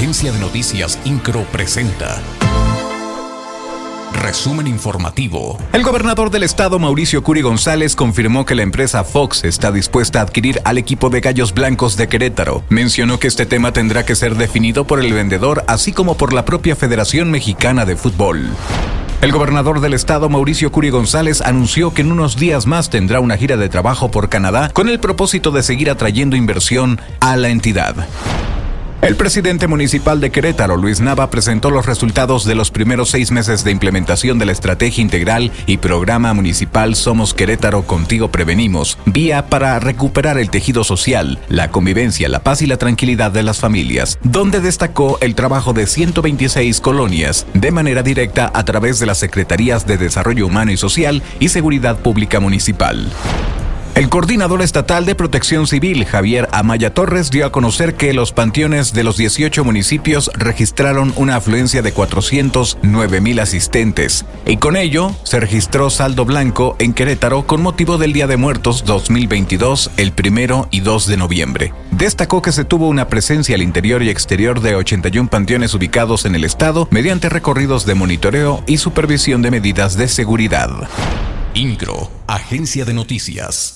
Agencia de Noticias Incro presenta. Resumen informativo. El gobernador del estado, Mauricio Curi González, confirmó que la empresa Fox está dispuesta a adquirir al equipo de Gallos Blancos de Querétaro. Mencionó que este tema tendrá que ser definido por el vendedor, así como por la propia Federación Mexicana de Fútbol. El gobernador del estado, Mauricio Curi González, anunció que en unos días más tendrá una gira de trabajo por Canadá con el propósito de seguir atrayendo inversión a la entidad. El presidente municipal de Querétaro, Luis Nava, presentó los resultados de los primeros seis meses de implementación de la estrategia integral y programa municipal Somos Querétaro, Contigo Prevenimos, vía para recuperar el tejido social, la convivencia, la paz y la tranquilidad de las familias, donde destacó el trabajo de 126 colonias de manera directa a través de las Secretarías de Desarrollo Humano y Social y Seguridad Pública Municipal. El coordinador estatal de protección civil, Javier Amaya Torres, dio a conocer que los panteones de los 18 municipios registraron una afluencia de 409 mil asistentes y con ello se registró saldo blanco en Querétaro con motivo del Día de Muertos 2022, el primero y 2 de noviembre. Destacó que se tuvo una presencia al interior y exterior de 81 panteones ubicados en el estado mediante recorridos de monitoreo y supervisión de medidas de seguridad. INCRO, Agencia de Noticias.